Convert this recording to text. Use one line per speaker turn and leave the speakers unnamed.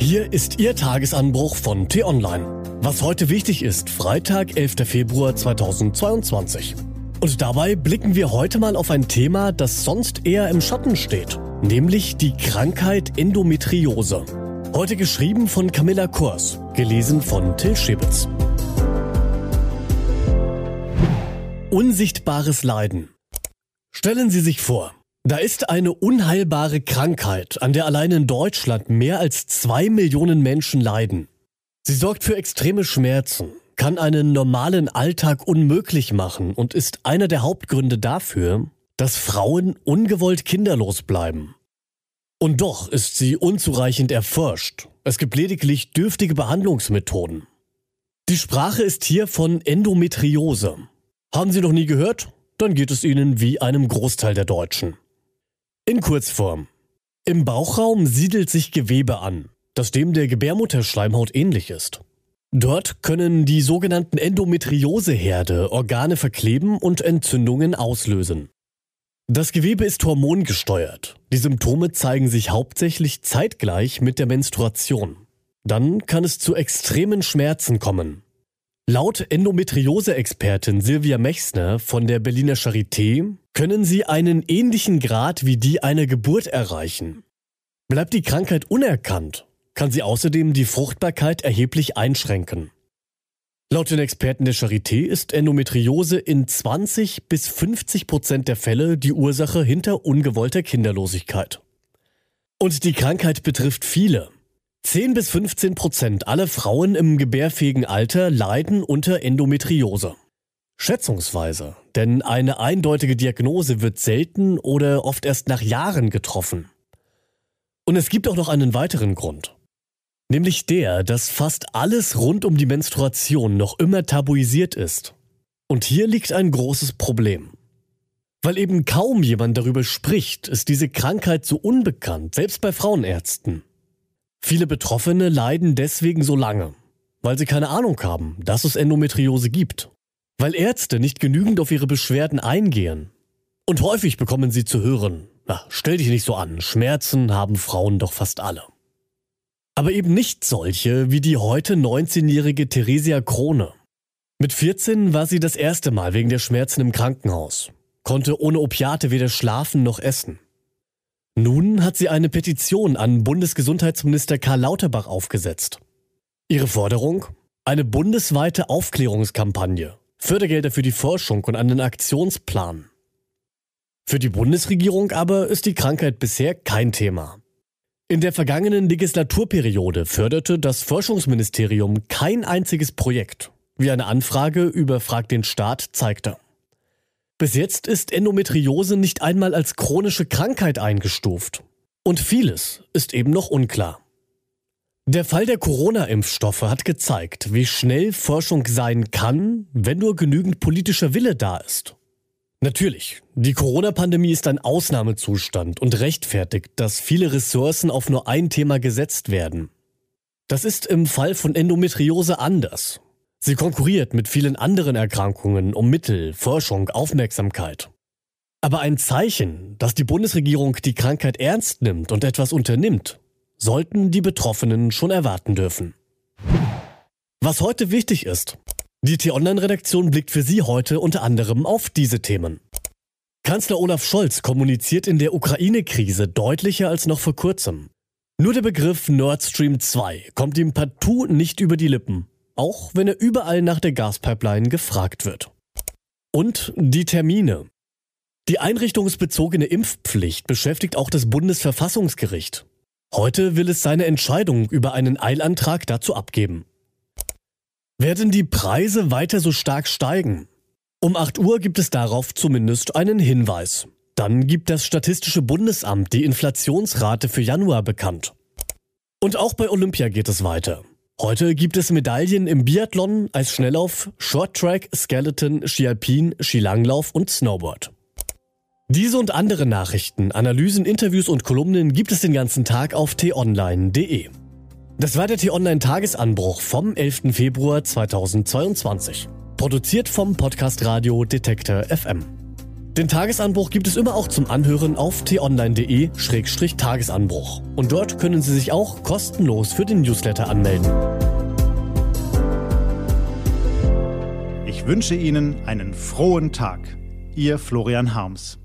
Hier ist Ihr Tagesanbruch von T-Online. Was heute wichtig ist, Freitag, 11. Februar 2022. Und dabei blicken wir heute mal auf ein Thema, das sonst eher im Schatten steht, nämlich die Krankheit Endometriose. Heute geschrieben von Camilla Kors, gelesen von Till Schibitz. Unsichtbares Leiden. Stellen Sie sich vor, da ist eine unheilbare Krankheit, an der allein in Deutschland mehr als zwei Millionen Menschen leiden. Sie sorgt für extreme Schmerzen, kann einen normalen Alltag unmöglich machen und ist einer der Hauptgründe dafür, dass Frauen ungewollt kinderlos bleiben. Und doch ist sie unzureichend erforscht. Es gibt lediglich dürftige Behandlungsmethoden. Die Sprache ist hier von Endometriose. Haben Sie noch nie gehört? Dann geht es Ihnen wie einem Großteil der Deutschen. In Kurzform. Im Bauchraum siedelt sich Gewebe an, das dem der Gebärmutterschleimhaut ähnlich ist. Dort können die sogenannten Endometrioseherde Organe verkleben und Entzündungen auslösen. Das Gewebe ist hormongesteuert. Die Symptome zeigen sich hauptsächlich zeitgleich mit der Menstruation. Dann kann es zu extremen Schmerzen kommen. Laut Endometriose-Expertin Silvia Mechsner von der Berliner Charité können sie einen ähnlichen Grad wie die einer Geburt erreichen. Bleibt die Krankheit unerkannt, kann sie außerdem die Fruchtbarkeit erheblich einschränken. Laut den Experten der Charité ist Endometriose in 20 bis 50 Prozent der Fälle die Ursache hinter ungewollter Kinderlosigkeit. Und die Krankheit betrifft viele, 10 bis 15 Prozent aller Frauen im gebärfähigen Alter leiden unter Endometriose. Schätzungsweise, denn eine eindeutige Diagnose wird selten oder oft erst nach Jahren getroffen. Und es gibt auch noch einen weiteren Grund. Nämlich der, dass fast alles rund um die Menstruation noch immer tabuisiert ist. Und hier liegt ein großes Problem. Weil eben kaum jemand darüber spricht, ist diese Krankheit so unbekannt, selbst bei Frauenärzten. Viele Betroffene leiden deswegen so lange, weil sie keine Ahnung haben, dass es Endometriose gibt. Weil Ärzte nicht genügend auf ihre Beschwerden eingehen. Und häufig bekommen sie zu hören, na, stell dich nicht so an, Schmerzen haben Frauen doch fast alle. Aber eben nicht solche wie die heute 19-jährige Theresia Krone. Mit 14 war sie das erste Mal wegen der Schmerzen im Krankenhaus, konnte ohne Opiate weder schlafen noch essen. Nun hat sie eine Petition an Bundesgesundheitsminister Karl Lauterbach aufgesetzt. Ihre Forderung? Eine bundesweite Aufklärungskampagne, Fördergelder für die Forschung und einen Aktionsplan. Für die Bundesregierung aber ist die Krankheit bisher kein Thema. In der vergangenen Legislaturperiode förderte das Forschungsministerium kein einziges Projekt, wie eine Anfrage über Frag den Staat zeigte. Bis jetzt ist Endometriose nicht einmal als chronische Krankheit eingestuft. Und vieles ist eben noch unklar. Der Fall der Corona-Impfstoffe hat gezeigt, wie schnell Forschung sein kann, wenn nur genügend politischer Wille da ist. Natürlich, die Corona-Pandemie ist ein Ausnahmezustand und rechtfertigt, dass viele Ressourcen auf nur ein Thema gesetzt werden. Das ist im Fall von Endometriose anders. Sie konkurriert mit vielen anderen Erkrankungen um Mittel, Forschung, Aufmerksamkeit. Aber ein Zeichen, dass die Bundesregierung die Krankheit ernst nimmt und etwas unternimmt, sollten die Betroffenen schon erwarten dürfen. Was heute wichtig ist. Die T-Online-Redaktion blickt für Sie heute unter anderem auf diese Themen. Kanzler Olaf Scholz kommuniziert in der Ukraine-Krise deutlicher als noch vor kurzem. Nur der Begriff Nord Stream 2 kommt ihm partout nicht über die Lippen auch wenn er überall nach der Gaspipeline gefragt wird. Und die Termine. Die einrichtungsbezogene Impfpflicht beschäftigt auch das Bundesverfassungsgericht. Heute will es seine Entscheidung über einen Eilantrag dazu abgeben. Werden die Preise weiter so stark steigen? Um 8 Uhr gibt es darauf zumindest einen Hinweis. Dann gibt das Statistische Bundesamt die Inflationsrate für Januar bekannt. Und auch bei Olympia geht es weiter. Heute gibt es Medaillen im Biathlon, als Schnelllauf, Shorttrack, Skeleton, Skialpin, Skilanglauf und Snowboard. Diese und andere Nachrichten, Analysen, Interviews und Kolumnen gibt es den ganzen Tag auf t-online.de. Das war der T-Online Tagesanbruch vom 11. Februar 2022. Produziert vom Podcast Radio Detektor FM. Den Tagesanbruch gibt es immer auch zum Anhören auf t-online.de-tagesanbruch. Und dort können Sie sich auch kostenlos für den Newsletter anmelden.
Ich wünsche Ihnen einen frohen Tag. Ihr Florian Harms.